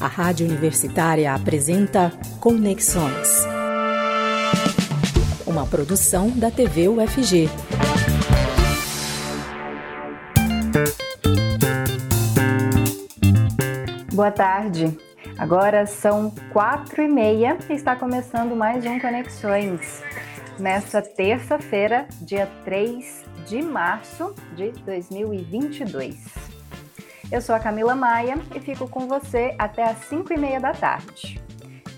A Rádio Universitária apresenta Conexões. Uma produção da TV UFG. Boa tarde. Agora são quatro e meia e está começando mais um Conexões. Nesta terça-feira, dia 3 de março de 2022. Eu sou a Camila Maia e fico com você até às 5 e meia da tarde.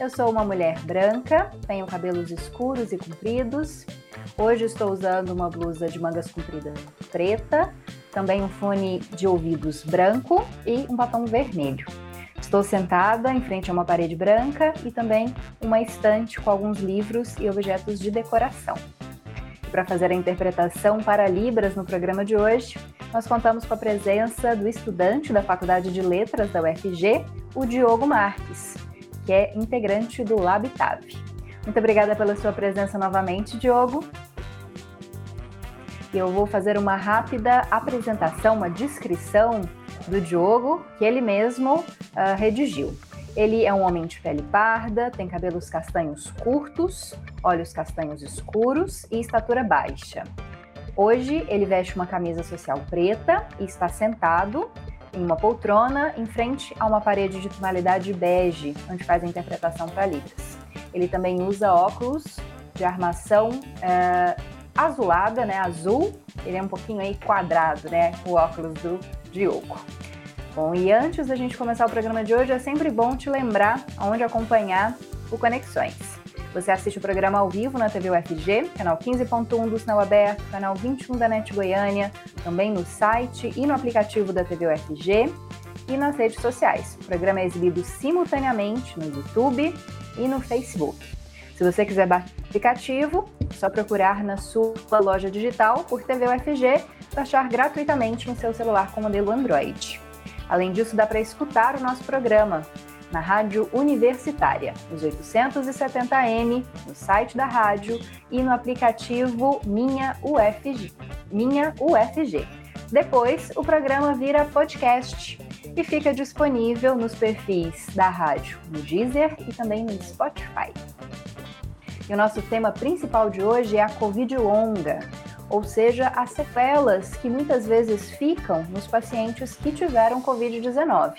Eu sou uma mulher branca, tenho cabelos escuros e compridos. Hoje estou usando uma blusa de mangas compridas preta, também um fone de ouvidos branco e um batom vermelho. Estou sentada em frente a uma parede branca e também uma estante com alguns livros e objetos de decoração. Para fazer a interpretação para Libras no programa de hoje, nós contamos com a presença do estudante da Faculdade de Letras da UFG, o Diogo Marques, que é integrante do Labitave. Muito obrigada pela sua presença novamente, Diogo. Eu vou fazer uma rápida apresentação, uma descrição do Diogo, que ele mesmo uh, redigiu. Ele é um homem de pele parda, tem cabelos castanhos curtos, olhos castanhos escuros e estatura baixa. Hoje ele veste uma camisa social preta e está sentado em uma poltrona em frente a uma parede de tonalidade bege, onde faz a interpretação para Libras. Ele também usa óculos de armação é, azulada, né, azul. Ele é um pouquinho aí quadrado, né, o óculos do Diogo. Bom, e antes da gente começar o programa de hoje, é sempre bom te lembrar onde acompanhar o Conexões. Você assiste o programa ao vivo na TV UFG, canal 15.1 do Sinal Aberto, canal 21 da NET Goiânia, também no site e no aplicativo da TV UFG e nas redes sociais. O programa é exibido simultaneamente no YouTube e no Facebook. Se você quiser baixar o aplicativo, é só procurar na sua loja digital por TV UFG baixar gratuitamente no seu celular com modelo Android. Além disso, dá para escutar o nosso programa na Rádio Universitária, nos 870M, no site da rádio e no aplicativo Minha UFG. Minha UFG. Depois, o programa vira podcast e fica disponível nos perfis da rádio no Deezer e também no Spotify. E o nosso tema principal de hoje é a Covid longa, ou seja, as sequelas que muitas vezes ficam nos pacientes que tiveram Covid-19.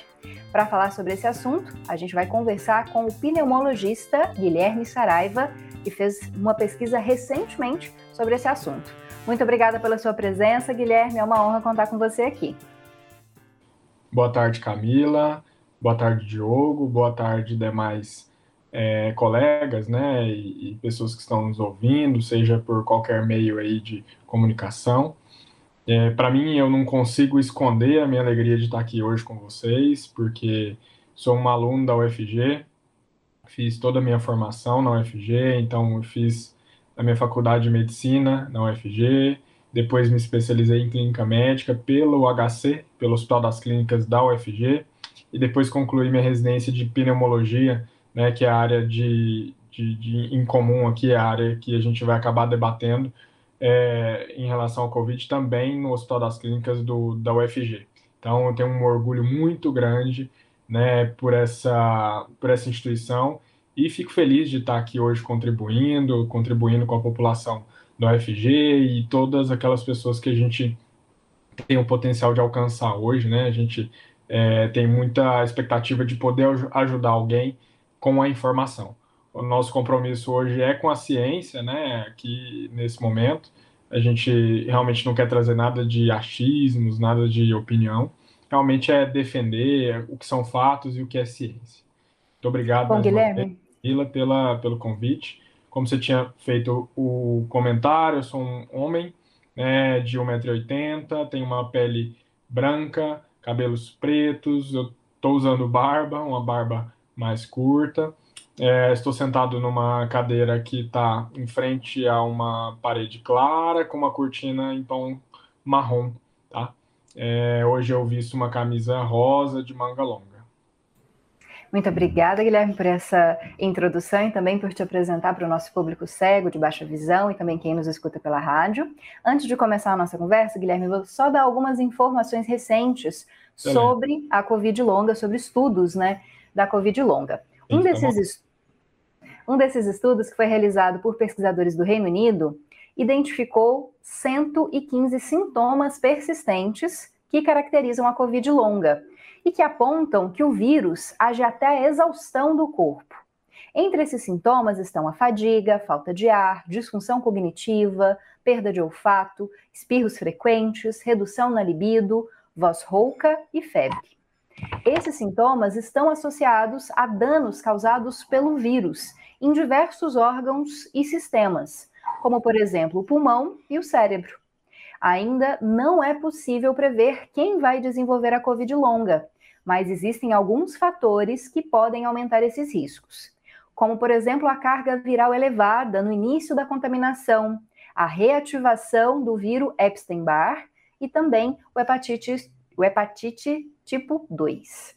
Para falar sobre esse assunto, a gente vai conversar com o pneumologista Guilherme Saraiva, que fez uma pesquisa recentemente sobre esse assunto. Muito obrigada pela sua presença, Guilherme. É uma honra contar com você aqui. Boa tarde, Camila. Boa tarde, Diogo. Boa tarde, demais é, colegas, né, e, e, pessoas que estão nos ouvindo, seja por qualquer meio aí de comunicação. É, Para mim, eu não consigo esconder a minha alegria de estar aqui hoje com vocês, porque sou um aluno da UFG, fiz toda a minha formação na UFG, então eu fiz a minha faculdade de medicina na UFG, depois me especializei em clínica médica pelo HC, pelo Hospital das Clínicas da UFG, e depois concluí minha residência de pneumologia, né, que é a área de, de, de em comum aqui, é a área que a gente vai acabar debatendo, é, em relação ao Covid também no Hospital das Clínicas do, da UFG. Então, eu tenho um orgulho muito grande né, por, essa, por essa instituição e fico feliz de estar aqui hoje contribuindo, contribuindo com a população da UFG e todas aquelas pessoas que a gente tem o potencial de alcançar hoje, né? A gente é, tem muita expectativa de poder ajudar alguém com a informação o nosso compromisso hoje é com a ciência, né? Aqui nesse momento, a gente realmente não quer trazer nada de achismos, nada de opinião. Realmente é defender o que são fatos e o que é ciência. Muito obrigado, Bom, Guilherme. Pela, pelo convite. Como você tinha feito o comentário, eu sou um homem né, de 1,80m, tenho uma pele branca, cabelos pretos, eu estou usando barba, uma barba mais curta. É, estou sentado numa cadeira que está em frente a uma parede clara com uma cortina em tom marrom, tá? É, hoje eu visto uma camisa rosa de manga longa. Muito obrigada, Guilherme, por essa introdução e também por te apresentar para o nosso público cego, de baixa visão e também quem nos escuta pela rádio. Antes de começar a nossa conversa, Guilherme, vou só dar algumas informações recentes sobre a Covid longa, sobre estudos né, da Covid longa. Um desses, um desses estudos, que foi realizado por pesquisadores do Reino Unido, identificou 115 sintomas persistentes que caracterizam a Covid longa e que apontam que o vírus age até a exaustão do corpo. Entre esses sintomas estão a fadiga, falta de ar, disfunção cognitiva, perda de olfato, espirros frequentes, redução na libido, voz rouca e febre. Esses sintomas estão associados a danos causados pelo vírus em diversos órgãos e sistemas, como, por exemplo, o pulmão e o cérebro. Ainda não é possível prever quem vai desenvolver a Covid longa, mas existem alguns fatores que podem aumentar esses riscos, como, por exemplo, a carga viral elevada no início da contaminação, a reativação do vírus Epstein-Barr e também o hepatite, o hepatite tipo 2.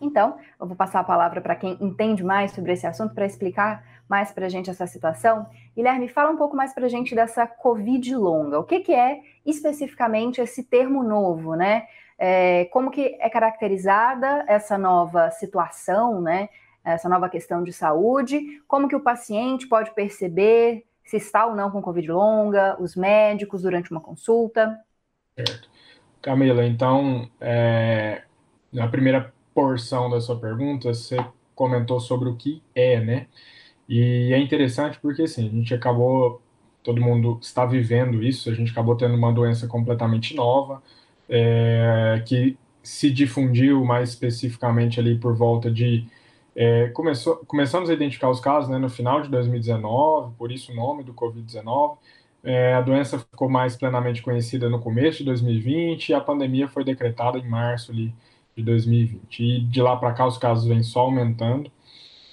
Então, eu vou passar a palavra para quem entende mais sobre esse assunto para explicar mais para a gente essa situação. Guilherme, fala um pouco mais para a gente dessa Covid longa. O que, que é especificamente esse termo novo, né? É, como que é caracterizada essa nova situação, né? Essa nova questão de saúde, como que o paciente pode perceber se está ou não com Covid longa, os médicos durante uma consulta. Certo. Camila, então, é, na primeira porção da sua pergunta, você comentou sobre o que é, né? E é interessante porque, assim, a gente acabou, todo mundo está vivendo isso, a gente acabou tendo uma doença completamente nova, é, que se difundiu mais especificamente ali por volta de. É, começou, começamos a identificar os casos né, no final de 2019, por isso o nome do Covid-19. É, a doença ficou mais plenamente conhecida no começo de 2020 e a pandemia foi decretada em março ali, de 2020. E de lá para cá os casos vêm só aumentando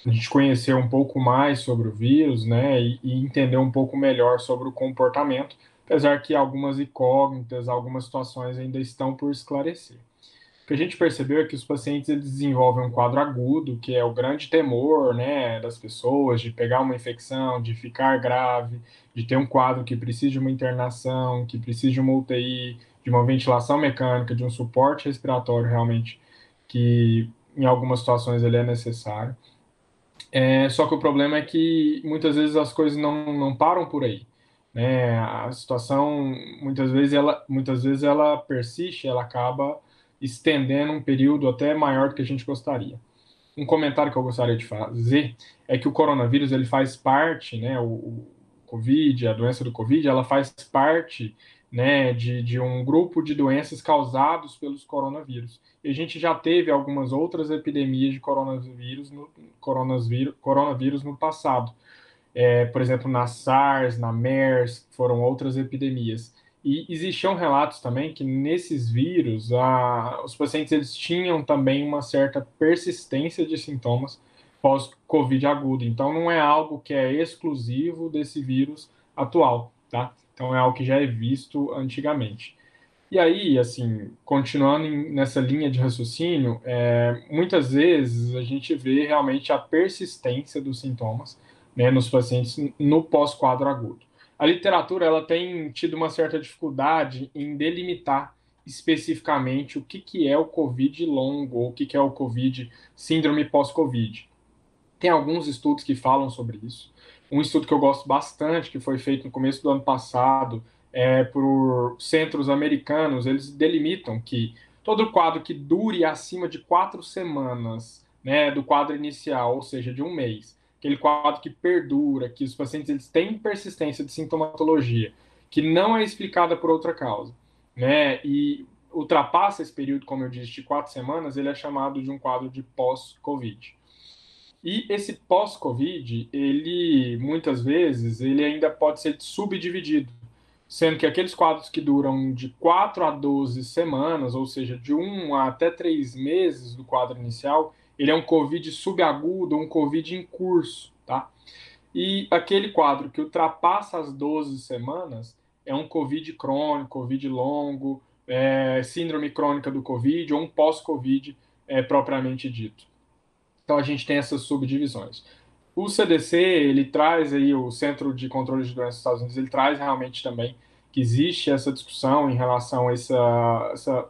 a gente conhecer um pouco mais sobre o vírus, né, e, e, entender um pouco melhor sobre o comportamento, apesar que algumas incógnitas, algumas situações ainda estão por esclarecer. Que a gente percebeu é que os pacientes desenvolvem um quadro agudo, que é o grande temor, né, das pessoas de pegar uma infecção, de ficar grave, de ter um quadro que precisa de uma internação, que precisa de uma UTI, de uma ventilação mecânica, de um suporte respiratório realmente que em algumas situações ele é necessário. É, só que o problema é que muitas vezes as coisas não, não param por aí. Né? A situação, muitas vezes, ela, muitas vezes ela persiste, ela acaba estendendo um período até maior do que a gente gostaria. Um comentário que eu gostaria de fazer é que o coronavírus ele faz parte, né, o, o Covid, a doença do Covid, ela faz parte né, de, de um grupo de doenças causados pelos coronavírus. E a gente já teve algumas outras epidemias de coronavírus no, coronavírus, coronavírus no passado. É, por exemplo, na SARS, na MERS, foram outras epidemias. E existiam relatos também que nesses vírus, a, os pacientes eles tinham também uma certa persistência de sintomas pós-Covid agudo. Então, não é algo que é exclusivo desse vírus atual, tá? Então, é algo que já é visto antigamente. E aí, assim, continuando nessa linha de raciocínio, é, muitas vezes a gente vê realmente a persistência dos sintomas né, nos pacientes no pós-quadro agudo. A literatura ela tem tido uma certa dificuldade em delimitar especificamente o que, que é o COVID longo ou o que, que é o COVID síndrome pós-COVID. Tem alguns estudos que falam sobre isso. Um estudo que eu gosto bastante, que foi feito no começo do ano passado, é, por centros americanos, eles delimitam que todo quadro que dure acima de quatro semanas né, do quadro inicial, ou seja, de um mês, aquele quadro que perdura, que os pacientes eles têm persistência de sintomatologia, que não é explicada por outra causa, né, e ultrapassa esse período, como eu disse, de quatro semanas, ele é chamado de um quadro de pós-Covid. E esse pós-Covid, ele muitas vezes, ele ainda pode ser subdividido sendo que aqueles quadros que duram de 4 a 12 semanas, ou seja, de 1 a até 3 meses do quadro inicial, ele é um COVID subagudo, um COVID em curso, tá? E aquele quadro que ultrapassa as 12 semanas é um COVID crônico, COVID longo, é, síndrome crônica do COVID ou um pós-COVID é, propriamente dito. Então a gente tem essas subdivisões. O CDC, ele traz aí, o Centro de Controle de Doenças dos Estados Unidos, ele traz realmente também que existe essa discussão em relação a essa, essa,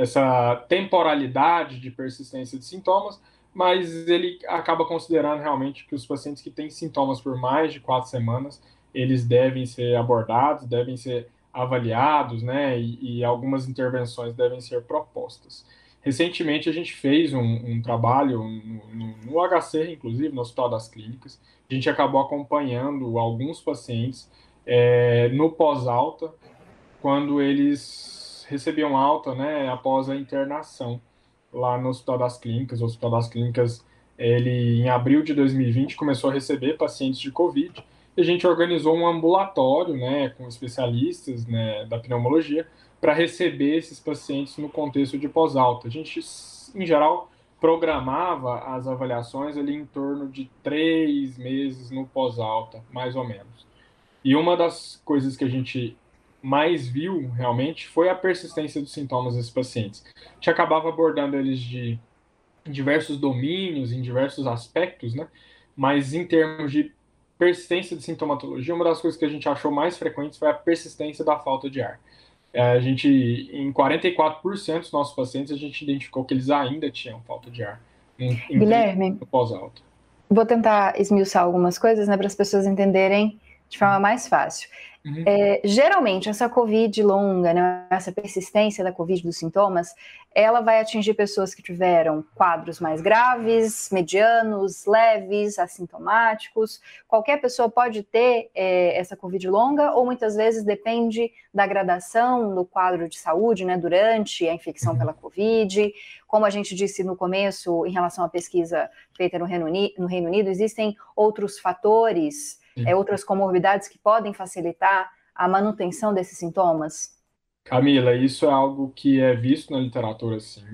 essa temporalidade de persistência de sintomas, mas ele acaba considerando realmente que os pacientes que têm sintomas por mais de quatro semanas, eles devem ser abordados, devem ser avaliados, né, e, e algumas intervenções devem ser propostas. Recentemente a gente fez um, um trabalho no, no, no, HC, inclusive, no Hospital das Clínicas. A gente acabou acompanhando alguns pacientes é, no pós-alta, quando eles recebiam alta né, após a internação lá no Hospital das Clínicas. O Hospital das Clínicas, ele, em abril de 2020, começou a receber pacientes de Covid. E a gente organizou um ambulatório né, com especialistas né, da pneumologia para receber esses pacientes no contexto de pós-alta. A gente, em geral, programava as avaliações ali em torno de três meses no pós-alta, mais ou menos. E uma das coisas que a gente mais viu realmente foi a persistência dos sintomas desses pacientes. A gente acabava abordando eles de diversos domínios, em diversos aspectos, né? Mas em termos de persistência de sintomatologia, uma das coisas que a gente achou mais frequentes foi a persistência da falta de ar. É, a gente, em 44% dos nossos pacientes, a gente identificou que eles ainda tinham falta de ar. Em, em Guilherme, pós-alto. Vou tentar esmiuçar algumas coisas, né, para as pessoas entenderem de forma mais fácil. Uhum. É, geralmente, essa Covid longa, né, essa persistência da Covid dos sintomas, ela vai atingir pessoas que tiveram quadros mais graves, medianos, leves, assintomáticos. Qualquer pessoa pode ter é, essa Covid longa, ou muitas vezes depende da gradação do quadro de saúde né, durante a infecção uhum. pela Covid. Como a gente disse no começo, em relação à pesquisa feita no Reino Unido, no Reino Unido existem outros fatores é, outras comorbidades que podem facilitar a manutenção desses sintomas? Camila, isso é algo que é visto na literatura, sim.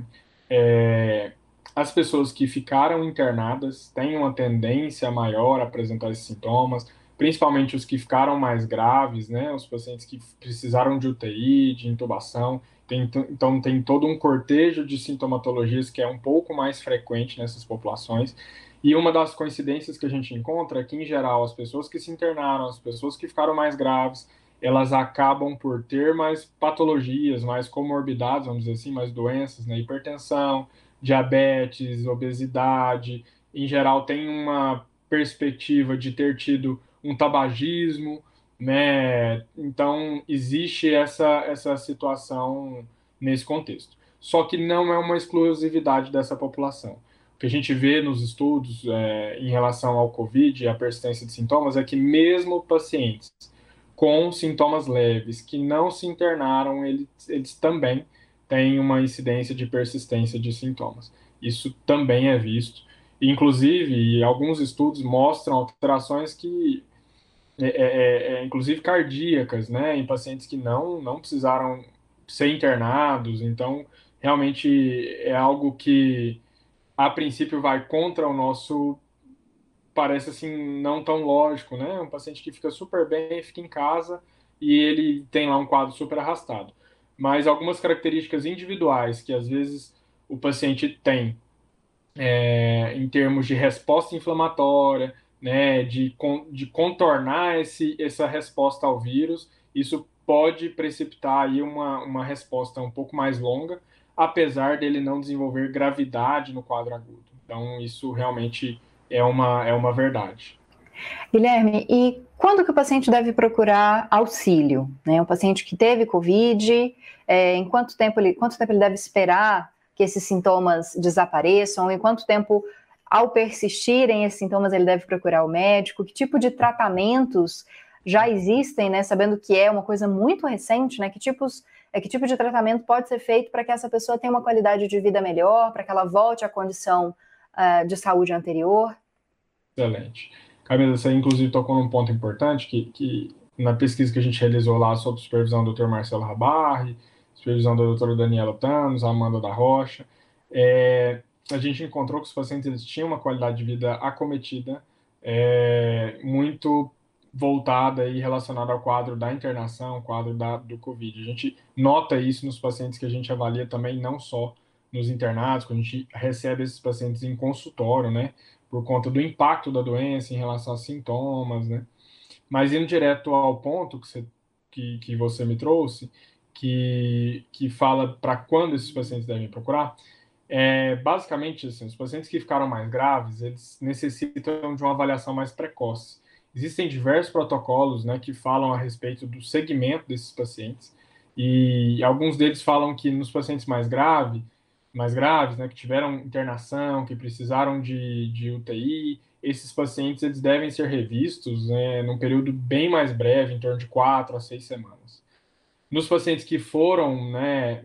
É, as pessoas que ficaram internadas têm uma tendência maior a apresentar esses sintomas, principalmente os que ficaram mais graves, né? Os pacientes que precisaram de UTI, de intubação. Tem, então, tem todo um cortejo de sintomatologias que é um pouco mais frequente nessas populações. E uma das coincidências que a gente encontra é que, em geral, as pessoas que se internaram, as pessoas que ficaram mais graves, elas acabam por ter mais patologias, mais comorbidades, vamos dizer assim, mais doenças, né? Hipertensão, diabetes, obesidade. Em geral, tem uma perspectiva de ter tido um tabagismo, né? Então, existe essa, essa situação nesse contexto. Só que não é uma exclusividade dessa população. Que a gente vê nos estudos é, em relação ao Covid e a persistência de sintomas é que mesmo pacientes com sintomas leves que não se internaram, eles, eles também têm uma incidência de persistência de sintomas. Isso também é visto. Inclusive, alguns estudos mostram alterações que, é, é, é, é, inclusive cardíacas, né, em pacientes que não, não precisaram ser internados. Então, realmente é algo que a princípio vai contra o nosso parece assim não tão lógico, né? Um paciente que fica super bem, fica em casa e ele tem lá um quadro super arrastado. Mas algumas características individuais que às vezes o paciente tem é, em termos de resposta inflamatória, né, de, de contornar esse, essa resposta ao vírus, isso pode precipitar aí uma, uma resposta um pouco mais longa, apesar dele não desenvolver gravidade no quadro agudo. Então, isso realmente é uma, é uma verdade. Guilherme, e quando que o paciente deve procurar auxílio? Né? Um paciente que teve Covid, é, em quanto tempo, ele, quanto tempo ele deve esperar que esses sintomas desapareçam? Em quanto tempo, ao persistirem esses sintomas, ele deve procurar o médico? Que tipo de tratamentos já existem, né? Sabendo que é uma coisa muito recente, né? Que tipos é que tipo de tratamento pode ser feito para que essa pessoa tenha uma qualidade de vida melhor, para que ela volte à condição uh, de saúde anterior? Excelente. Camila, você inclusive tocou num ponto importante que, que na pesquisa que a gente realizou lá sob supervisão do Dr. Marcelo Rabarri, supervisão da doutora Daniela Thanos, Amanda da Rocha, é, a gente encontrou que os pacientes eles tinham uma qualidade de vida acometida é, muito voltada e relacionada ao quadro da internação, quadro da, do Covid. A gente nota isso nos pacientes que a gente avalia também, não só nos internados, quando a gente recebe esses pacientes em consultório, né? Por conta do impacto da doença em relação aos sintomas, né? Mas indo direto ao ponto que você, que, que você me trouxe, que, que fala para quando esses pacientes devem procurar, é, basicamente, assim, os pacientes que ficaram mais graves, eles necessitam de uma avaliação mais precoce. Existem diversos protocolos né, que falam a respeito do segmento desses pacientes, e alguns deles falam que nos pacientes mais graves, mais graves, né, que tiveram internação, que precisaram de, de UTI, esses pacientes eles devem ser revistos né, num período bem mais breve, em torno de quatro a seis semanas. Nos pacientes que foram né,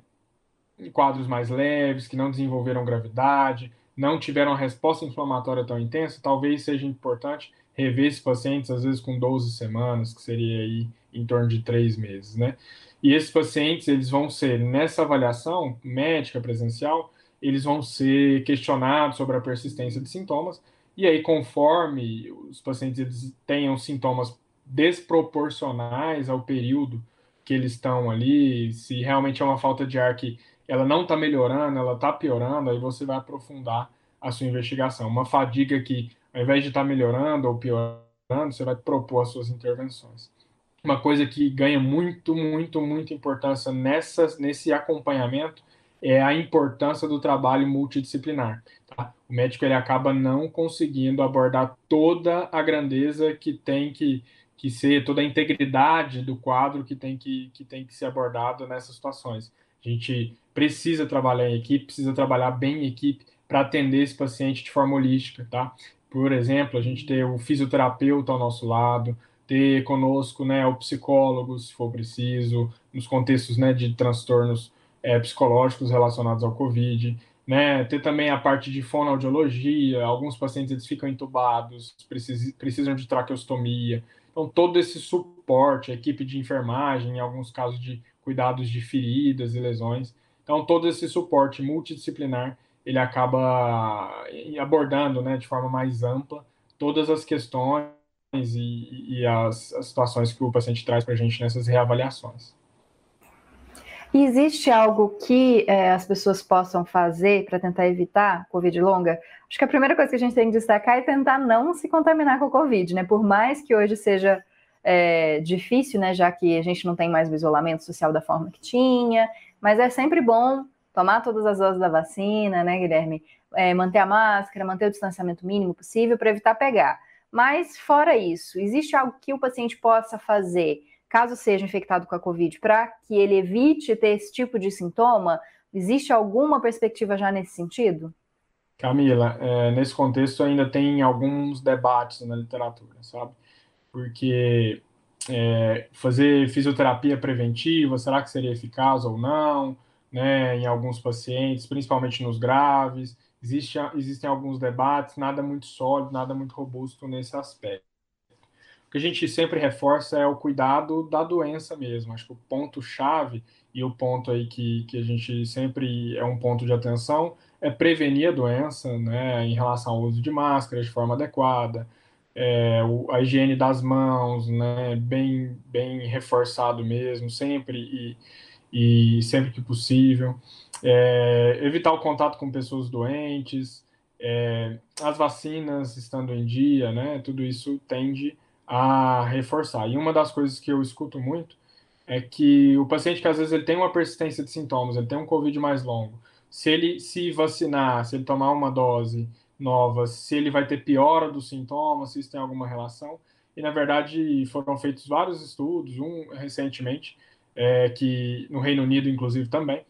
em quadros mais leves, que não desenvolveram gravidade, não tiveram resposta inflamatória tão intensa, talvez seja importante rever esses pacientes, às vezes com 12 semanas, que seria aí em torno de três meses, né? E esses pacientes, eles vão ser, nessa avaliação médica presencial, eles vão ser questionados sobre a persistência de sintomas, e aí, conforme os pacientes eles tenham sintomas desproporcionais ao período que eles estão ali, se realmente é uma falta de ar que ela não está melhorando, ela está piorando, aí você vai aprofundar a sua investigação. Uma fadiga que, ao invés de estar tá melhorando ou piorando, você vai propor as suas intervenções uma coisa que ganha muito, muito, muita importância nessa, nesse acompanhamento é a importância do trabalho multidisciplinar. Tá? O médico ele acaba não conseguindo abordar toda a grandeza que tem que, que ser, toda a integridade do quadro que tem que, que tem que ser abordado nessas situações. A gente precisa trabalhar em equipe, precisa trabalhar bem em equipe para atender esse paciente de forma holística, tá? Por exemplo, a gente ter o fisioterapeuta ao nosso lado, ter conosco né, o psicólogo, se for preciso, nos contextos né, de transtornos é, psicológicos relacionados ao Covid, né, ter também a parte de fonoaudiologia, alguns pacientes eles ficam entubados, precisam, de traqueostomia, então todo esse suporte, a equipe de enfermagem, em alguns casos de cuidados de feridas e lesões, então todo esse suporte multidisciplinar, ele acaba abordando né, de forma mais ampla todas as questões e, e as, as, situações que o paciente traz para a gente nessas reavaliações. E existe algo que é, as pessoas possam fazer para tentar evitar Covid longa? Acho que a primeira coisa que a gente tem que destacar é tentar não se contaminar com o Covid, né? Por mais que hoje seja é, difícil, né? Já que a gente não tem mais o isolamento social da forma que tinha, mas é sempre bom tomar todas as doses da vacina, né, Guilherme? É, manter a máscara, manter o distanciamento mínimo possível para evitar pegar. Mas, fora isso, existe algo que o paciente possa fazer, caso seja infectado com a Covid, para que ele evite ter esse tipo de sintoma? Existe alguma perspectiva já nesse sentido? Camila, é, nesse contexto ainda tem alguns debates na literatura, sabe? Porque é, fazer fisioterapia preventiva, será que seria eficaz ou não? Né, em alguns pacientes, principalmente nos graves. Existe, existem alguns debates, nada muito sólido, nada muito robusto nesse aspecto. O que a gente sempre reforça é o cuidado da doença mesmo. Acho que o ponto-chave e o ponto aí que, que a gente sempre é um ponto de atenção é prevenir a doença, né, em relação ao uso de máscaras de forma adequada, é, o, a higiene das mãos, né, bem, bem reforçado mesmo, sempre e, e sempre que possível é, evitar o contato com pessoas doentes, é, as vacinas estando em dia, né? Tudo isso tende a reforçar. E uma das coisas que eu escuto muito é que o paciente que às vezes ele tem uma persistência de sintomas, ele tem um COVID mais longo, se ele se vacinar, se ele tomar uma dose nova, se ele vai ter piora dos sintomas, se isso tem alguma relação. E na verdade foram feitos vários estudos, um recentemente, é, que no Reino Unido inclusive também,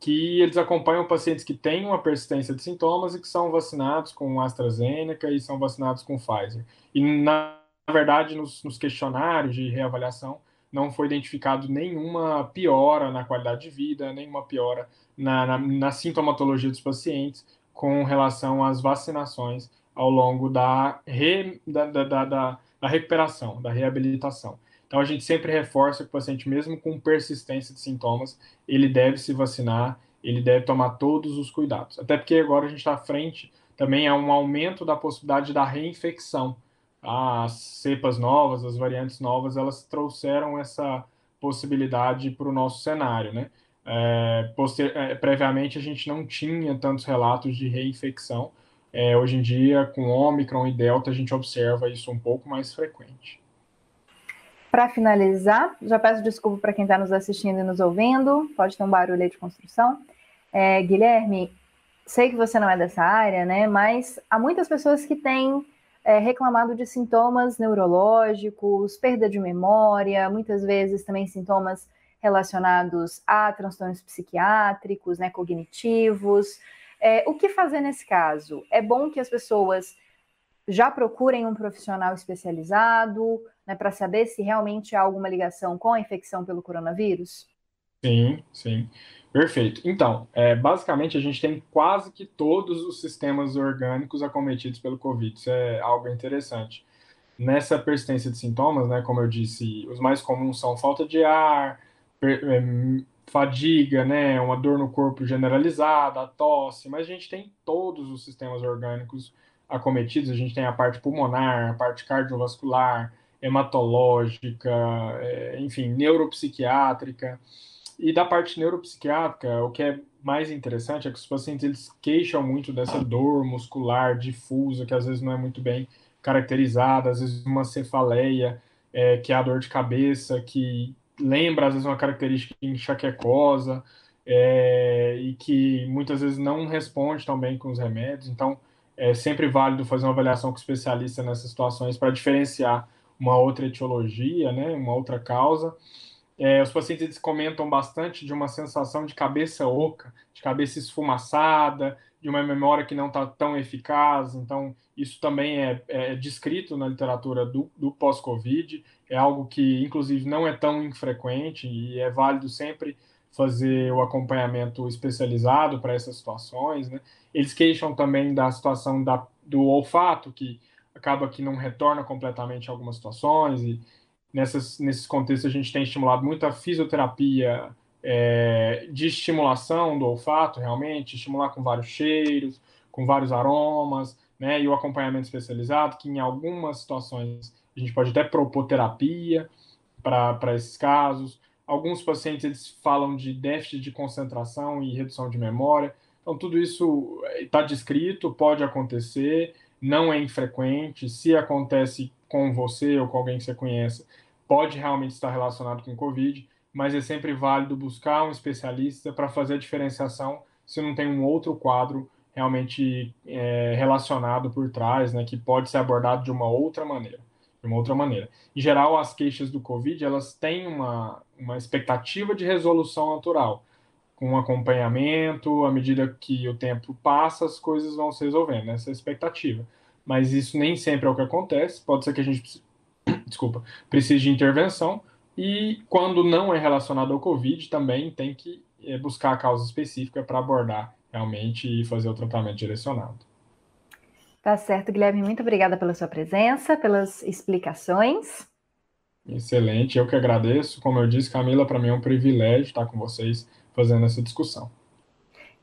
que eles acompanham pacientes que têm uma persistência de sintomas e que são vacinados com AstraZeneca e são vacinados com Pfizer. E, na verdade, nos, nos questionários de reavaliação, não foi identificado nenhuma piora na qualidade de vida, nenhuma piora na, na, na sintomatologia dos pacientes com relação às vacinações ao longo da, re, da, da, da, da recuperação, da reabilitação. Então, a gente sempre reforça que o paciente, mesmo com persistência de sintomas, ele deve se vacinar, ele deve tomar todos os cuidados. Até porque agora a gente está à frente também a um aumento da possibilidade da reinfecção. As cepas novas, as variantes novas, elas trouxeram essa possibilidade para o nosso cenário, né? É, é, previamente a gente não tinha tantos relatos de reinfecção. É, hoje em dia, com Omicron e Delta, a gente observa isso um pouco mais frequente. Para finalizar, já peço desculpa para quem está nos assistindo e nos ouvindo, pode ter um barulho de construção. É, Guilherme, sei que você não é dessa área, né? Mas há muitas pessoas que têm é, reclamado de sintomas neurológicos, perda de memória, muitas vezes também sintomas relacionados a transtornos psiquiátricos, né, cognitivos. É, o que fazer nesse caso? É bom que as pessoas já procurem um profissional especializado né, para saber se realmente há alguma ligação com a infecção pelo coronavírus? Sim, sim. Perfeito. Então, é, basicamente, a gente tem quase que todos os sistemas orgânicos acometidos pelo Covid. Isso é algo interessante. Nessa persistência de sintomas, né, como eu disse, os mais comuns são falta de ar, per, é, fadiga, né, uma dor no corpo generalizada, tosse, mas a gente tem todos os sistemas orgânicos acometidos. A gente tem a parte pulmonar, a parte cardiovascular, hematológica, é, enfim, neuropsiquiátrica. E da parte neuropsiquiátrica, o que é mais interessante é que os pacientes eles queixam muito dessa dor muscular difusa, que às vezes não é muito bem caracterizada, às vezes uma cefaleia, é, que é a dor de cabeça, que lembra às vezes uma característica enxaquecosa, é, e que muitas vezes não responde tão bem com os remédios. Então, é sempre válido fazer uma avaliação com especialista nessas situações para diferenciar uma outra etiologia, né, uma outra causa. É, os pacientes comentam bastante de uma sensação de cabeça oca, de cabeça esfumaçada, de uma memória que não está tão eficaz. Então, isso também é, é descrito na literatura do, do pós-Covid. É algo que, inclusive, não é tão infrequente e é válido sempre fazer o acompanhamento especializado para essas situações. Né? Eles queixam também da situação da, do olfato, que acaba que não retorna completamente em algumas situações e nessas, nesses contextos a gente tem estimulado muito a fisioterapia é, de estimulação do olfato, realmente, estimular com vários cheiros, com vários aromas, né, e o acompanhamento especializado, que em algumas situações a gente pode até propor terapia para esses casos. Alguns pacientes eles falam de déficit de concentração e redução de memória. Então, tudo isso está descrito, pode acontecer, não é infrequente. Se acontece com você ou com alguém que você conhece, pode realmente estar relacionado com Covid, mas é sempre válido buscar um especialista para fazer a diferenciação se não tem um outro quadro realmente é, relacionado por trás, né, que pode ser abordado de uma outra maneira. De uma outra maneira. Em geral, as queixas do Covid, elas têm uma, uma expectativa de resolução natural. Com acompanhamento, à medida que o tempo passa, as coisas vão se resolvendo, essa é a expectativa. Mas isso nem sempre é o que acontece. Pode ser que a gente desculpa, precisa de intervenção. E quando não é relacionado ao Covid, também tem que é, buscar a causa específica para abordar realmente e fazer o tratamento direcionado. Tá certo, Guilherme. Muito obrigada pela sua presença, pelas explicações. Excelente, eu que agradeço. Como eu disse, Camila, para mim é um privilégio estar com vocês fazendo essa discussão.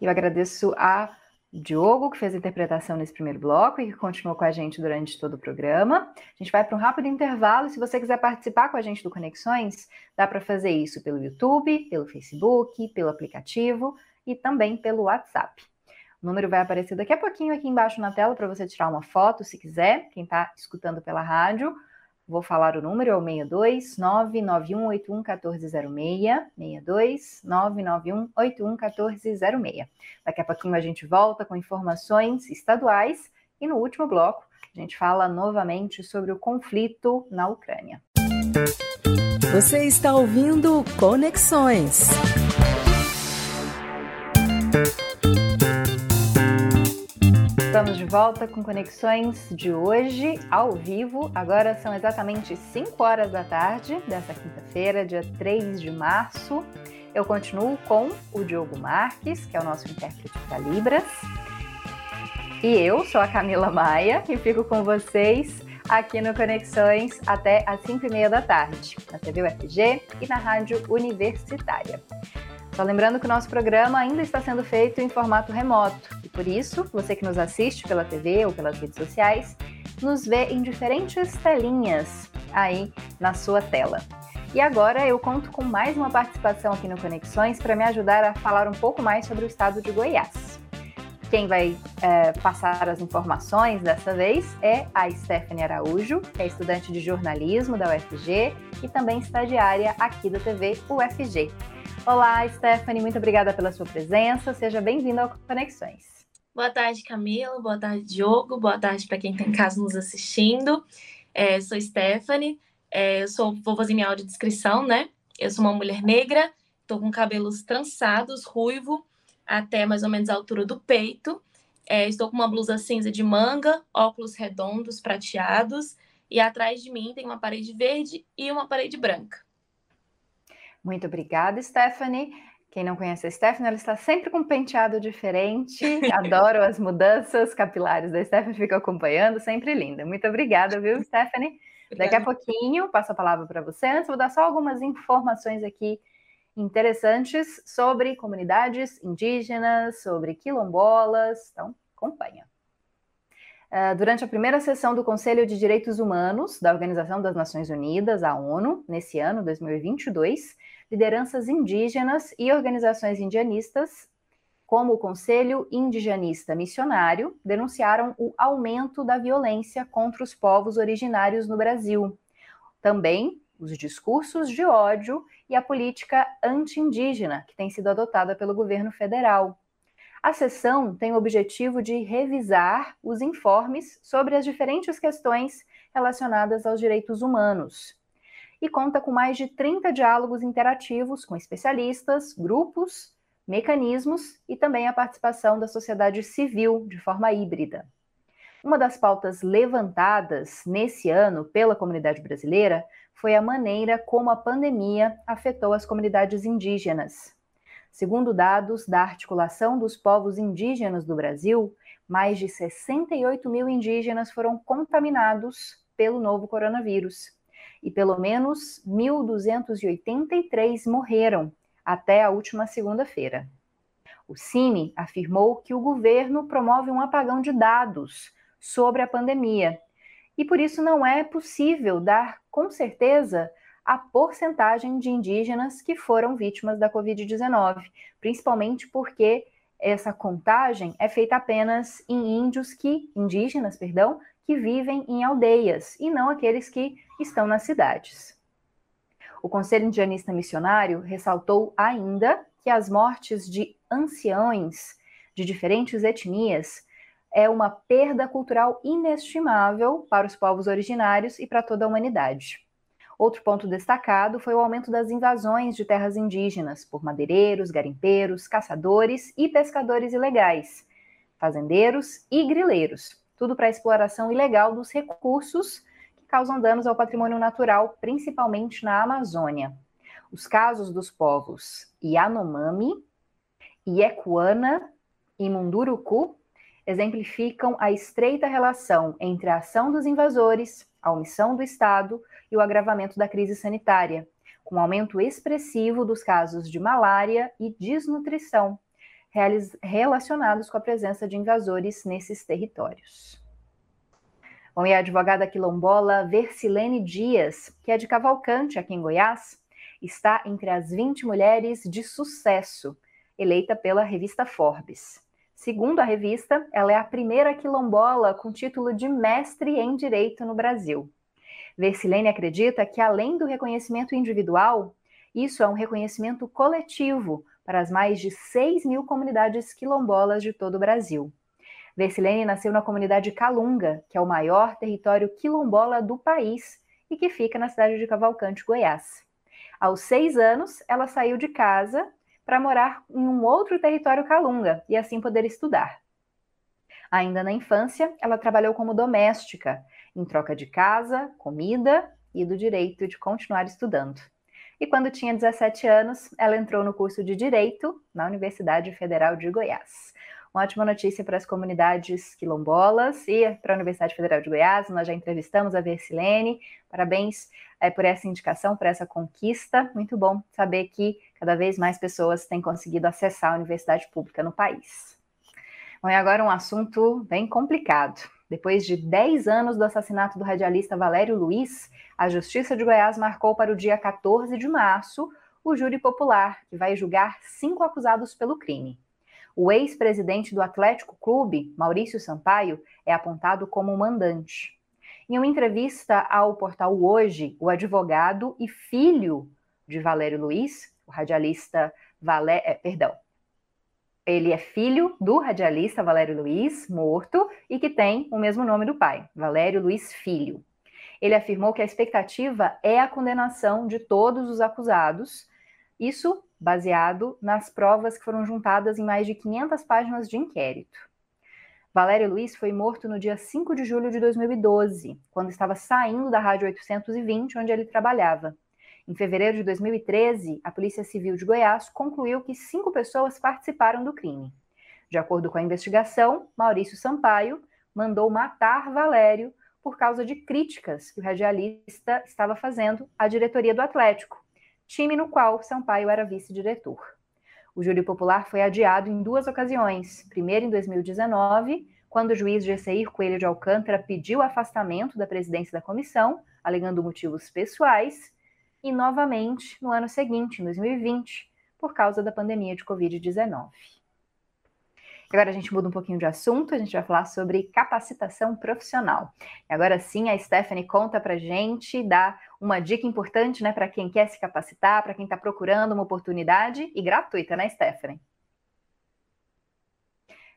Eu agradeço a Diogo, que fez a interpretação nesse primeiro bloco e que continuou com a gente durante todo o programa. A gente vai para um rápido intervalo. Se você quiser participar com a gente do Conexões, dá para fazer isso pelo YouTube, pelo Facebook, pelo aplicativo e também pelo WhatsApp. O número vai aparecer daqui a pouquinho aqui embaixo na tela para você tirar uma foto, se quiser, quem está escutando pela rádio. Vou falar o número, é o 62 99181 1406, 62 99181 1406. Daqui a pouquinho a gente volta com informações estaduais e no último bloco a gente fala novamente sobre o conflito na Ucrânia. Você está ouvindo Conexões. Estamos de volta com conexões de hoje, ao vivo. Agora são exatamente 5 horas da tarde dessa quinta-feira, dia 3 de março. Eu continuo com o Diogo Marques, que é o nosso intérprete da Libras. E eu sou a Camila Maia e fico com vocês aqui no Conexões até às 5 e meia da tarde, na TV UFG e na Rádio Universitária. Só lembrando que o nosso programa ainda está sendo feito em formato remoto e por isso, você que nos assiste pela TV ou pelas redes sociais, nos vê em diferentes telinhas aí na sua tela. E agora eu conto com mais uma participação aqui no Conexões para me ajudar a falar um pouco mais sobre o estado de Goiás. Quem vai é, passar as informações dessa vez é a Stephanie Araújo, que é estudante de jornalismo da UFG e também estagiária aqui da TV UFG. Olá, Stephanie, muito obrigada pela sua presença. Seja bem-vinda ao Conexões. Boa tarde, Camila. Boa tarde, Diogo. Boa tarde para quem está em casa nos assistindo. É, sou Stephanie. É, eu sou, vou fazer minha audiodescrição, né? Eu sou uma mulher negra, estou com cabelos trançados, ruivo, até mais ou menos a altura do peito. É, estou com uma blusa cinza de manga, óculos redondos prateados, e atrás de mim tem uma parede verde e uma parede branca. Muito obrigada, Stephanie. Quem não conhece a Stephanie, ela está sempre com um penteado diferente. Adoro as mudanças capilares da Stephanie, fico acompanhando, sempre linda. Muito obrigada, viu, Stephanie? Daqui a pouquinho passo a palavra para você. Antes, vou dar só algumas informações aqui interessantes sobre comunidades indígenas, sobre quilombolas. Então, acompanha. Uh, durante a primeira sessão do Conselho de Direitos Humanos da Organização das Nações Unidas, a ONU, nesse ano, 2022, lideranças indígenas e organizações indianistas, como o Conselho Indigenista Missionário, denunciaram o aumento da violência contra os povos originários no Brasil. Também os discursos de ódio e a política anti-indígena que tem sido adotada pelo governo federal. A sessão tem o objetivo de revisar os informes sobre as diferentes questões relacionadas aos direitos humanos e conta com mais de 30 diálogos interativos com especialistas, grupos, mecanismos e também a participação da sociedade civil de forma híbrida. Uma das pautas levantadas nesse ano pela comunidade brasileira foi a maneira como a pandemia afetou as comunidades indígenas. Segundo dados da Articulação dos Povos Indígenas do Brasil, mais de 68 mil indígenas foram contaminados pelo novo coronavírus e pelo menos 1.283 morreram até a última segunda-feira. O CIMI afirmou que o governo promove um apagão de dados sobre a pandemia e por isso não é possível dar com certeza a porcentagem de indígenas que foram vítimas da Covid-19, principalmente porque essa contagem é feita apenas em índios que indígenas, perdão, que vivem em aldeias e não aqueles que estão nas cidades. O Conselho Indianista Missionário ressaltou ainda que as mortes de anciãos de diferentes etnias é uma perda cultural inestimável para os povos originários e para toda a humanidade. Outro ponto destacado foi o aumento das invasões de terras indígenas por madeireiros, garimpeiros, caçadores e pescadores ilegais, fazendeiros e grileiros, tudo para a exploração ilegal dos recursos que causam danos ao patrimônio natural, principalmente na Amazônia. Os casos dos povos Yanomami, Iekuana e Munduruku exemplificam a estreita relação entre a ação dos invasores, a omissão do Estado e o agravamento da crise sanitária, com um aumento expressivo dos casos de malária e desnutrição, relacionados com a presença de invasores nesses territórios. Bom, e a advogada quilombola Versilene Dias, que é de Cavalcante, aqui em Goiás, está entre as 20 mulheres de sucesso, eleita pela revista Forbes. Segundo a revista, ela é a primeira quilombola com título de mestre em direito no Brasil. Versilene acredita que, além do reconhecimento individual, isso é um reconhecimento coletivo para as mais de 6 mil comunidades quilombolas de todo o Brasil. Versilene nasceu na comunidade Calunga, que é o maior território quilombola do país e que fica na cidade de Cavalcante, Goiás. Aos seis anos, ela saiu de casa para morar em um outro território calunga e assim poder estudar. Ainda na infância, ela trabalhou como doméstica, em troca de casa, comida e do direito de continuar estudando. E quando tinha 17 anos, ela entrou no curso de Direito na Universidade Federal de Goiás. Uma ótima notícia para as comunidades quilombolas e para a Universidade Federal de Goiás. Nós já entrevistamos a Versilene. Parabéns é, por essa indicação, por essa conquista. Muito bom saber que cada vez mais pessoas têm conseguido acessar a universidade pública no país. Bom, e agora um assunto bem complicado. Depois de 10 anos do assassinato do radialista Valério Luiz, a Justiça de Goiás marcou para o dia 14 de março o júri popular, que vai julgar cinco acusados pelo crime. O ex-presidente do Atlético Clube, Maurício Sampaio, é apontado como mandante. Em uma entrevista ao portal Hoje, o advogado e filho de Valério Luiz, o radialista Valé, é, perdão, ele é filho do radialista Valério Luiz, morto, e que tem o mesmo nome do pai, Valério Luiz Filho. Ele afirmou que a expectativa é a condenação de todos os acusados, isso baseado nas provas que foram juntadas em mais de 500 páginas de inquérito. Valério Luiz foi morto no dia 5 de julho de 2012, quando estava saindo da Rádio 820, onde ele trabalhava. Em fevereiro de 2013, a Polícia Civil de Goiás concluiu que cinco pessoas participaram do crime. De acordo com a investigação, Maurício Sampaio mandou matar Valério por causa de críticas que o radialista estava fazendo à diretoria do Atlético, time no qual Sampaio era vice-diretor. O júri popular foi adiado em duas ocasiões. Primeiro, em 2019, quando o juiz Gesseir Coelho de Alcântara pediu afastamento da presidência da comissão, alegando motivos pessoais, e novamente no ano seguinte, em 2020, por causa da pandemia de Covid-19. Agora a gente muda um pouquinho de assunto, a gente vai falar sobre capacitação profissional. E agora sim, a Stephanie conta para gente, dá uma dica importante né, para quem quer se capacitar, para quem está procurando uma oportunidade e gratuita, né, Stephanie?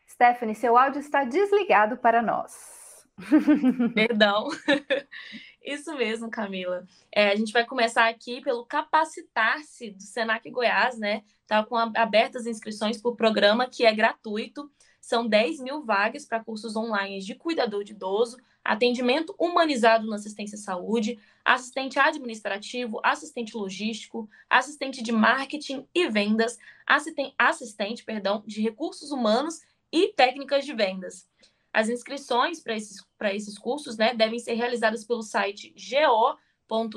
Stephanie, seu áudio está desligado para nós. Perdão. Isso mesmo, Camila. É, a gente vai começar aqui pelo capacitar-se do Senac Goiás, né? Tá com abertas inscrições o programa que é gratuito. São 10 mil vagas para cursos online de cuidador de idoso, atendimento humanizado na assistência à saúde, assistente administrativo, assistente logístico, assistente de marketing e vendas, assistente, assistente perdão, de recursos humanos e técnicas de vendas. As inscrições para esses, esses cursos né, devem ser realizadas pelo site go.senac.br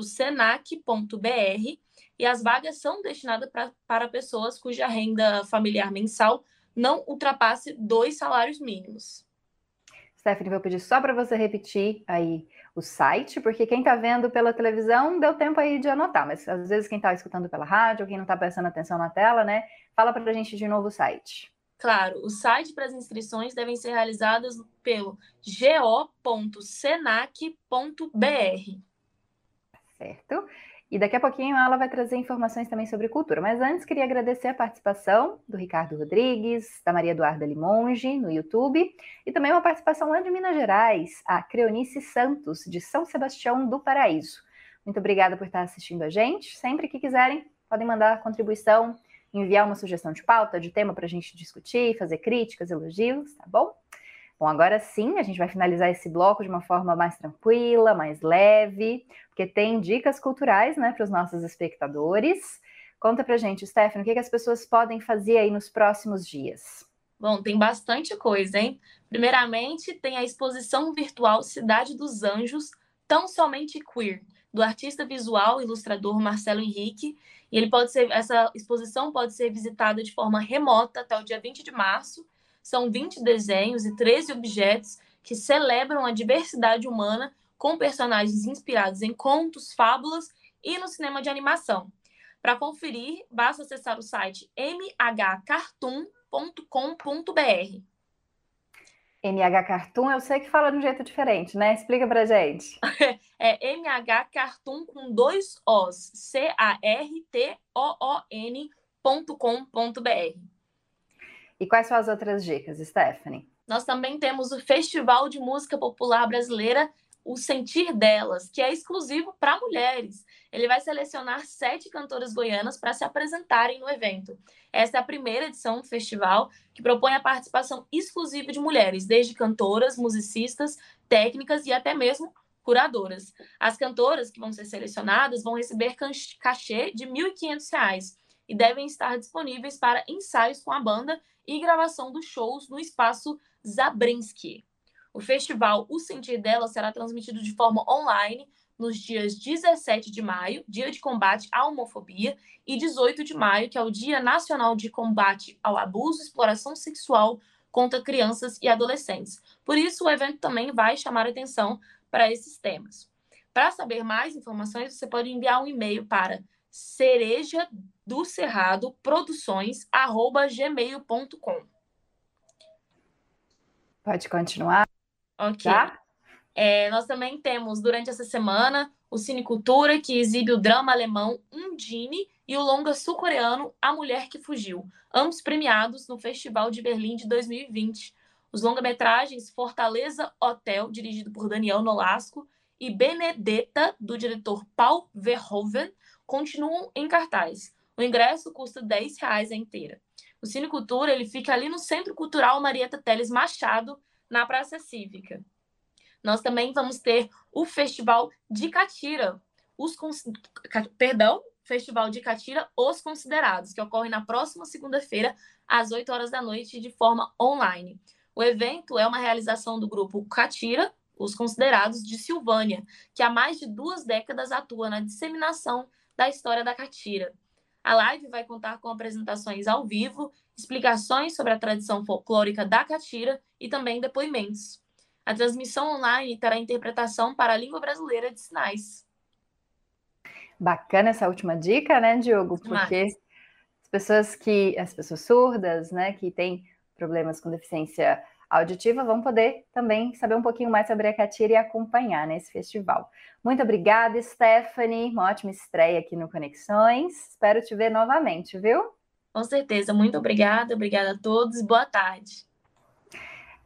e as vagas são destinadas pra, para pessoas cuja renda familiar mensal não ultrapasse dois salários mínimos. Stephanie, vou pedir só para você repetir aí o site, porque quem está vendo pela televisão deu tempo aí de anotar, mas às vezes quem está escutando pela rádio, quem não está prestando atenção na tela, né? Fala para a gente de novo o site. Claro, o site para as inscrições devem ser realizadas pelo go.senac.br. Certo. E daqui a pouquinho ela vai trazer informações também sobre cultura. Mas antes, queria agradecer a participação do Ricardo Rodrigues, da Maria Eduarda Limonge, no YouTube, e também uma participação lá de Minas Gerais, a Creonice Santos, de São Sebastião do Paraíso. Muito obrigada por estar assistindo a gente. Sempre que quiserem, podem mandar contribuição enviar uma sugestão de pauta, de tema para a gente discutir, fazer críticas, elogios, tá bom? Bom, agora sim, a gente vai finalizar esse bloco de uma forma mais tranquila, mais leve, porque tem dicas culturais, né, para os nossos espectadores. Conta pra gente, Stephanie, o que, que as pessoas podem fazer aí nos próximos dias? Bom, tem bastante coisa, hein? Primeiramente, tem a exposição virtual Cidade dos Anjos, tão somente queer, do artista visual ilustrador Marcelo Henrique, e ele pode ser, essa exposição pode ser visitada de forma remota até o dia 20 de março. São 20 desenhos e 13 objetos que celebram a diversidade humana com personagens inspirados em contos, fábulas e no cinema de animação. Para conferir, basta acessar o site mhcartoon.com.br. MH Cartoon, eu sei que fala de um jeito diferente, né? Explica pra gente. é MH Cartoon com dois Os, C-A-R-T-O-O-N.com.br. E quais são as outras dicas, Stephanie? Nós também temos o Festival de Música Popular Brasileira o Sentir Delas, que é exclusivo para mulheres. Ele vai selecionar sete cantoras goianas para se apresentarem no evento. Esta é a primeira edição do festival que propõe a participação exclusiva de mulheres, desde cantoras, musicistas, técnicas e até mesmo curadoras. As cantoras que vão ser selecionadas vão receber cachê de R$ 1.500 e devem estar disponíveis para ensaios com a banda e gravação dos shows no espaço Zabrinski. O festival O Sentir Dela será transmitido de forma online nos dias 17 de maio, Dia de Combate à Homofobia, e 18 de maio, que é o Dia Nacional de Combate ao Abuso e Exploração Sexual contra crianças e adolescentes. Por isso, o evento também vai chamar atenção para esses temas. Para saber mais informações, você pode enviar um e-mail para cereja do cerrado produções@gmail.com. Pode continuar. Ok. Tá? É, nós também temos, durante essa semana, o Cinecultura, que exibe o drama alemão Undine e o longa sul-coreano A Mulher que Fugiu, ambos premiados no Festival de Berlim de 2020. Os longa-metragens Fortaleza Hotel, dirigido por Daniel Nolasco, e Benedetta, do diretor Paul Verhoeven, continuam em cartaz. O ingresso custa R$ reais a inteira. O Cine Cultura ele fica ali no Centro Cultural Marieta Teles Machado, na Praça Cívica. Nós também vamos ter o Festival de Catira, os perdão, Festival de Catira Os Considerados, que ocorre na próxima segunda-feira, às 8 horas da noite, de forma online. O evento é uma realização do grupo Catira, os Considerados de Silvânia, que há mais de duas décadas atua na disseminação da história da Catira. A live vai contar com apresentações ao vivo, explicações sobre a tradição folclórica da Catira e também depoimentos. A transmissão online terá interpretação para a língua brasileira de sinais. Bacana essa última dica, né, Diogo? Porque as pessoas que as pessoas surdas, né, que têm problemas com deficiência auditiva vão poder também saber um pouquinho mais sobre a Catira e acompanhar nesse festival. Muito obrigada, Stephanie. Uma ótima estreia aqui no Conexões. Espero te ver novamente, viu? Com certeza. Muito obrigada. Obrigada a todos. Boa tarde.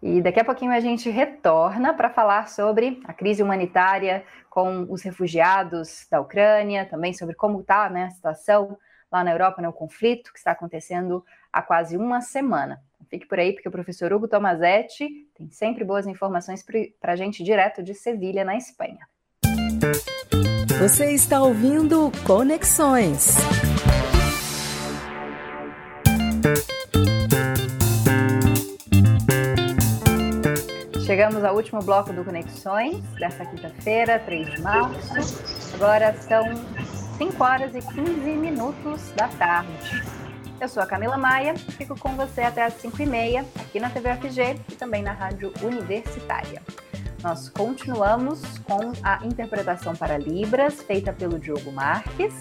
E daqui a pouquinho a gente retorna para falar sobre a crise humanitária com os refugiados da Ucrânia, também sobre como está né, a situação lá na Europa, né, o conflito que está acontecendo há quase uma semana. Fique por aí, porque o professor Hugo Tomazetti tem sempre boas informações para a gente direto de Sevilha, na Espanha. Você está ouvindo Conexões. Chegamos ao último bloco do Conexões dessa quinta-feira, 3 de março. Agora são 5 horas e 15 minutos da tarde. Eu sou a Camila Maia, fico com você até às 5h30 aqui na TV FG e também na Rádio Universitária. Nós continuamos com a interpretação para Libras, feita pelo Diogo Marques.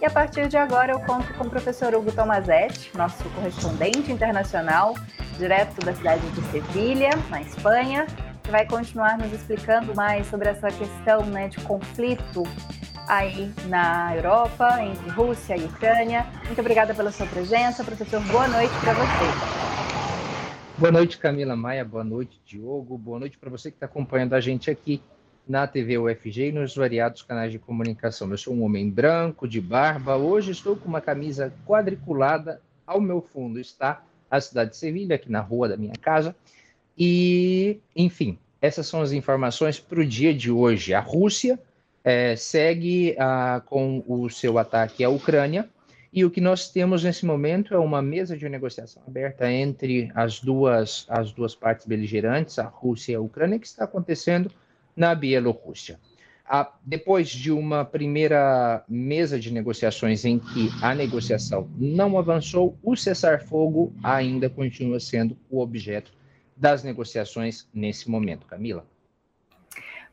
E a partir de agora eu conto com o professor Hugo Tomazetti, nosso correspondente internacional, direto da cidade de Sevilha, na Espanha, que vai continuar nos explicando mais sobre essa questão né, de conflito aí na Europa, entre Rússia e Ucrânia. Muito obrigada pela sua presença. Professor, boa noite para você. Boa noite, Camila Maia. Boa noite, Diogo. Boa noite para você que está acompanhando a gente aqui na TV UFG e nos variados canais de comunicação. Eu sou um homem branco, de barba. Hoje estou com uma camisa quadriculada. Ao meu fundo está a cidade de Sevilha, aqui na rua da minha casa. E, enfim, essas são as informações para o dia de hoje. A Rússia é, segue ah, com o seu ataque à Ucrânia. E o que nós temos nesse momento é uma mesa de negociação aberta entre as duas, as duas partes beligerantes, a Rússia e a Ucrânia, que está acontecendo na Bielorrússia. Depois de uma primeira mesa de negociações em que a negociação não avançou, o cessar-fogo ainda continua sendo o objeto das negociações nesse momento. Camila.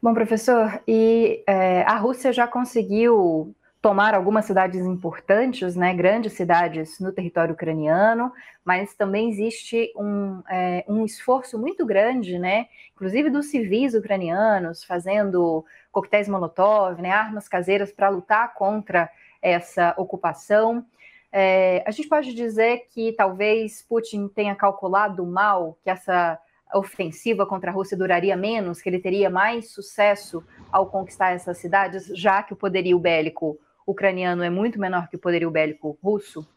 Bom, professor, e é, a Rússia já conseguiu tomar algumas cidades importantes, né, grandes cidades no território ucraniano, mas também existe um, é, um esforço muito grande, né, inclusive dos civis ucranianos, fazendo coquetéis molotov, né, armas caseiras para lutar contra essa ocupação. É, a gente pode dizer que talvez Putin tenha calculado mal que essa ofensiva contra a Rússia duraria menos, que ele teria mais sucesso ao conquistar essas cidades, já que o poderio bélico ucraniano é muito menor que o poderio bélico russo?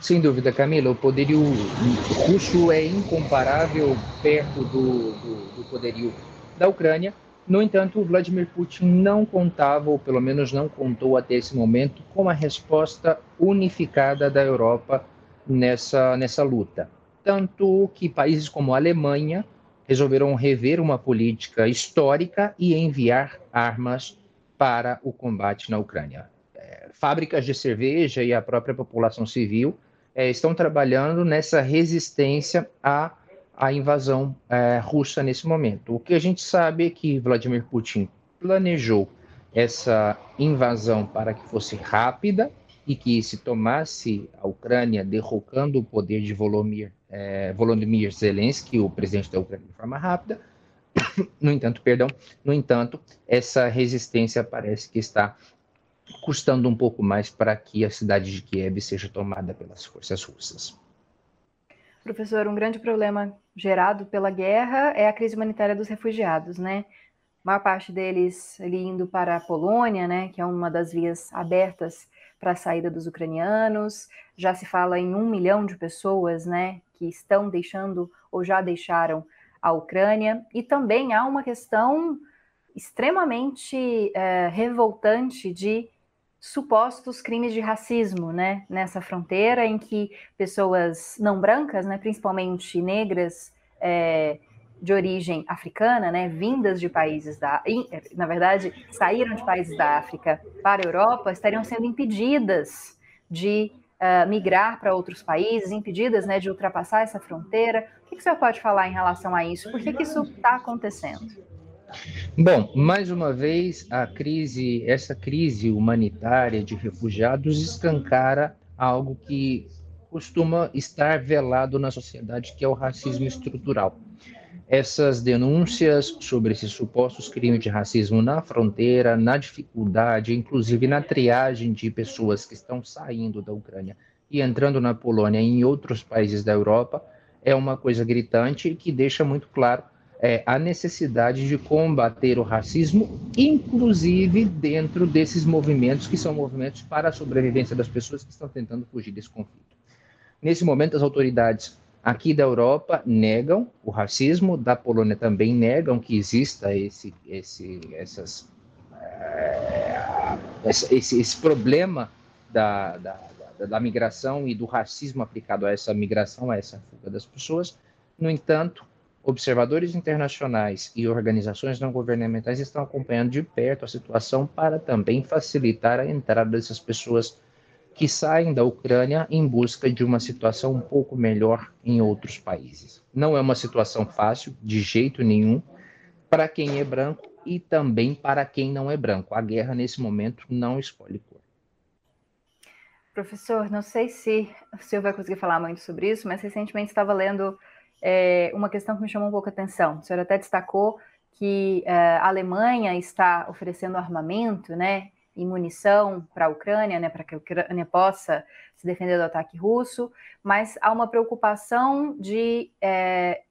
Sem dúvida, Camila, o poderio russo é incomparável perto do, do, do poderio da Ucrânia. No entanto, Vladimir Putin não contava, ou pelo menos não contou até esse momento, com a resposta unificada da Europa nessa, nessa luta tanto que países como a Alemanha resolveram rever uma política histórica e enviar armas para o combate na Ucrânia. É, fábricas de cerveja e a própria população civil é, estão trabalhando nessa resistência à a invasão é, russa nesse momento. O que a gente sabe é que Vladimir Putin planejou essa invasão para que fosse rápida e que se tomasse a Ucrânia derrocando o poder de Volodymyr, Volodymyr Zelensky, o presidente da Ucrânia, de forma rápida. No entanto, perdão, no entanto, essa resistência parece que está custando um pouco mais para que a cidade de Kiev seja tomada pelas forças russas. Professor, um grande problema gerado pela guerra é a crise humanitária dos refugiados, né? A maior parte deles ali indo para a Polônia, né, que é uma das vias abertas para a saída dos ucranianos. Já se fala em um milhão de pessoas, né, que estão deixando ou já deixaram a Ucrânia. E também há uma questão extremamente é, revoltante de supostos crimes de racismo, né, nessa fronteira em que pessoas não brancas, né, principalmente negras, é, de origem africana, né, vindas de países da, na verdade, saíram de países da África para a Europa, estariam sendo impedidas de uh, migrar para outros países, impedidas, né, de ultrapassar essa fronteira. O que, que o senhor pode falar em relação a isso? Por que, que isso está acontecendo? Bom, mais uma vez, a crise, essa crise humanitária de refugiados escancara algo que costuma estar velado na sociedade, que é o racismo estrutural. Essas denúncias sobre esses supostos crimes de racismo na fronteira, na dificuldade, inclusive na triagem de pessoas que estão saindo da Ucrânia e entrando na Polônia e em outros países da Europa, é uma coisa gritante que deixa muito claro é, a necessidade de combater o racismo, inclusive dentro desses movimentos que são movimentos para a sobrevivência das pessoas que estão tentando fugir desse conflito. Nesse momento, as autoridades aqui da Europa negam o racismo, da Polônia também negam que exista esse, esse, essas, é, esse, esse problema da, da, da, da migração e do racismo aplicado a essa migração, a essa fuga das pessoas. No entanto, Observadores internacionais e organizações não governamentais estão acompanhando de perto a situação para também facilitar a entrada dessas pessoas que saem da Ucrânia em busca de uma situação um pouco melhor em outros países. Não é uma situação fácil, de jeito nenhum, para quem é branco e também para quem não é branco. A guerra, nesse momento, não escolhe cor. Professor, não sei se o senhor vai conseguir falar muito sobre isso, mas recentemente estava lendo é, uma questão que me chamou um pouco a atenção. O senhor até destacou que é, a Alemanha está oferecendo armamento, né, e munição para a Ucrânia, né, para que a Ucrânia possa se defender do ataque russo, mas há uma preocupação de é,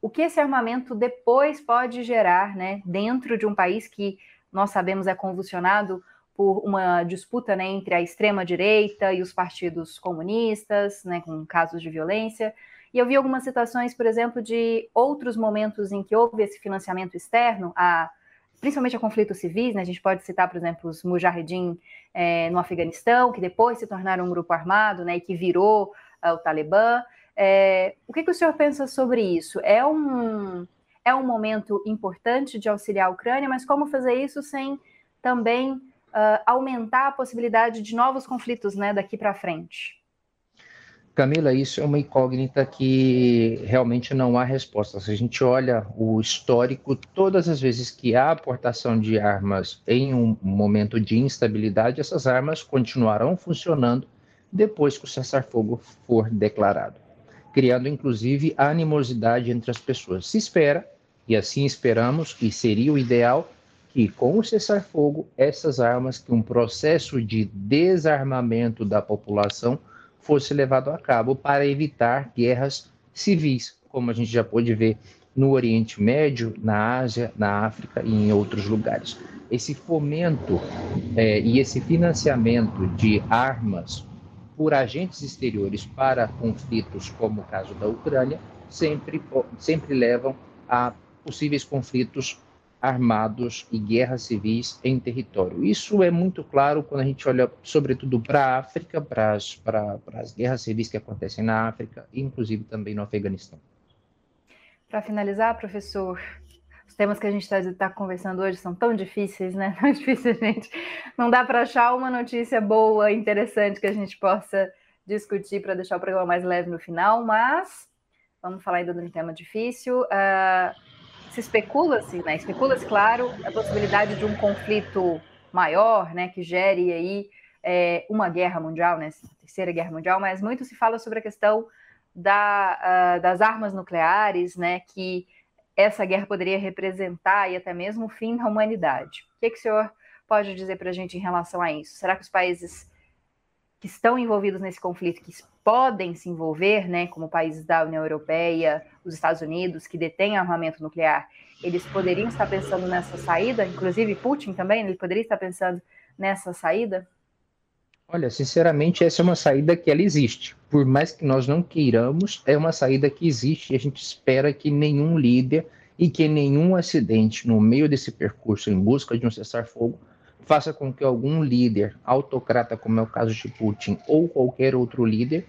o que esse armamento depois pode gerar, né, dentro de um país que nós sabemos é convulsionado por uma disputa né, entre a extrema direita e os partidos comunistas, né, com casos de violência. E eu vi algumas citações, por exemplo, de outros momentos em que houve esse financiamento externo, a, principalmente a conflitos civis, né? A gente pode citar, por exemplo, os Mujahedin é, no Afeganistão, que depois se tornaram um grupo armado, né? E que virou uh, o Talibã. É, o que, que o senhor pensa sobre isso? É um, é um momento importante de auxiliar a Ucrânia, mas como fazer isso sem também uh, aumentar a possibilidade de novos conflitos né, daqui para frente? Camila, isso é uma incógnita que realmente não há resposta. Se a gente olha o histórico, todas as vezes que há aportação de armas em um momento de instabilidade, essas armas continuarão funcionando depois que o cessar-fogo for declarado, criando inclusive animosidade entre as pessoas. Se espera, e assim esperamos, e seria o ideal, que com o cessar-fogo, essas armas, que um processo de desarmamento da população fosse levado a cabo para evitar guerras civis, como a gente já pôde ver no Oriente Médio, na Ásia, na África e em outros lugares. Esse fomento é, e esse financiamento de armas por agentes exteriores para conflitos, como o caso da Ucrânia, sempre, sempre levam a possíveis conflitos armados e guerras civis em território. Isso é muito claro quando a gente olha, sobretudo, para a África, para as, guerras civis que acontecem na África, inclusive também no Afeganistão. Para finalizar, professor, os temas que a gente está tá conversando hoje são tão difíceis, né? Tão difíceis, gente. Não dá para achar uma notícia boa, interessante que a gente possa discutir para deixar o programa mais leve no final, mas Vamos falar ainda de um tema difícil. Uh, se especula-se, né? Especula-se, claro, a possibilidade de um conflito maior, né? Que gere aí é, uma guerra mundial, né? Terceira guerra mundial, mas muito se fala sobre a questão da, uh, das armas nucleares, né? Que essa guerra poderia representar e até mesmo o fim da humanidade. O que, que o senhor pode dizer para a gente em relação a isso? Será que os países que estão envolvidos nesse conflito, que podem se envolver, né, como países da União Europeia, os Estados Unidos, que detêm armamento nuclear, eles poderiam estar pensando nessa saída? Inclusive Putin também, ele poderia estar pensando nessa saída? Olha, sinceramente, essa é uma saída que ela existe. Por mais que nós não queiramos, é uma saída que existe e a gente espera que nenhum líder e que nenhum acidente no meio desse percurso em busca de um cessar-fogo faça com que algum líder autocrata, como é o caso de Putin, ou qualquer outro líder,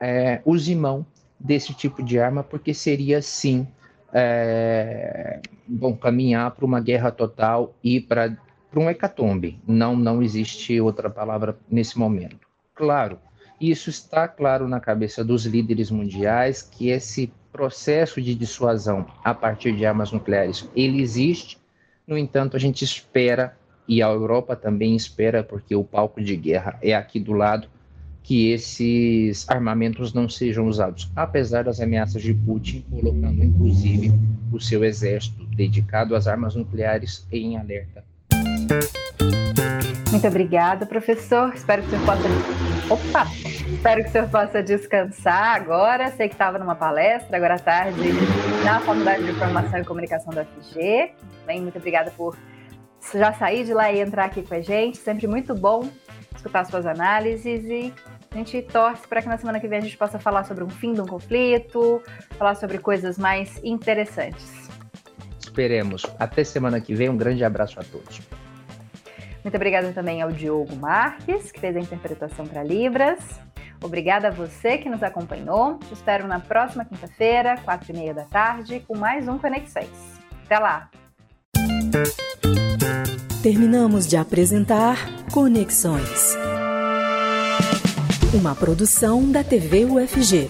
é, use mão desse tipo de arma, porque seria sim é, bom caminhar para uma guerra total e para um hecatombe. Não, não existe outra palavra nesse momento. Claro, isso está claro na cabeça dos líderes mundiais que esse processo de dissuasão a partir de armas nucleares ele existe. No entanto, a gente espera e a Europa também espera, porque o palco de guerra é aqui do lado, que esses armamentos não sejam usados, apesar das ameaças de Putin, colocando inclusive o seu exército dedicado às armas nucleares em alerta. Muito obrigada, professor. Espero que o senhor possa. Opa! Espero que o senhor possa descansar agora. Sei que estava numa palestra agora à tarde na Faculdade de Informação e Comunicação da FG. Bem, muito obrigada por já sair de lá e entrar aqui com a gente. Sempre muito bom escutar suas análises e a gente torce para que na semana que vem a gente possa falar sobre um fim de um conflito, falar sobre coisas mais interessantes. Esperemos. Até semana que vem. Um grande abraço a todos. Muito obrigada também ao Diogo Marques, que fez a interpretação para Libras. Obrigada a você que nos acompanhou. Te espero na próxima quinta-feira, quatro e meia da tarde, com mais um Conexões. Até lá! Terminamos de apresentar Conexões. Uma produção da TV UFG.